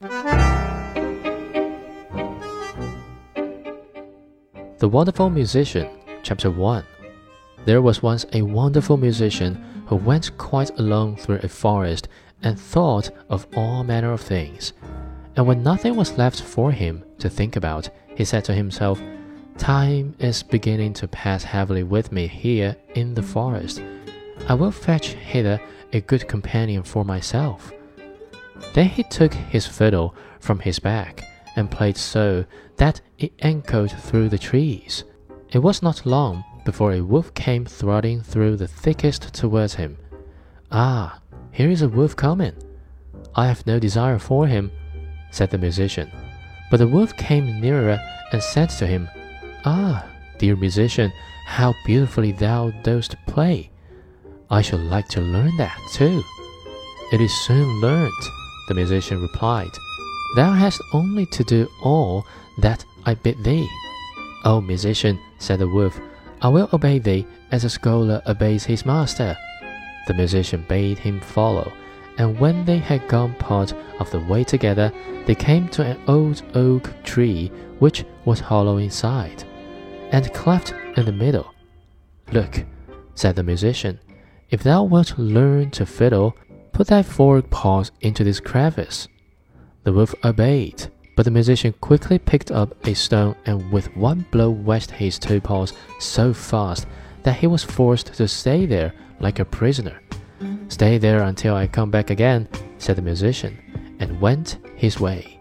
The Wonderful Musician, Chapter 1 There was once a wonderful musician who went quite alone through a forest and thought of all manner of things. And when nothing was left for him to think about, he said to himself, Time is beginning to pass heavily with me here in the forest. I will fetch hither a good companion for myself. Then he took his fiddle from his bag and played so that it echoed through the trees. It was not long before a wolf came trotting through the thickest towards him. Ah, here is a wolf coming. I have no desire for him, said the musician. But the wolf came nearer and said to him, Ah, dear musician, how beautifully thou dost play. I should like to learn that too. It is soon learnt, the musician replied. Thou hast only to do all that I bid thee. O musician, said the wolf, I will obey thee as a scholar obeys his master. The musician bade him follow, and when they had gone part of the way together, they came to an old oak tree which was hollow inside, and cleft in the middle. Look, said the musician, if thou wilt learn to fiddle, Put thy forked paws into this crevice. The wolf obeyed, but the musician quickly picked up a stone and with one blow wedged his two paws so fast that he was forced to stay there like a prisoner. Stay there until I come back again, said the musician, and went his way.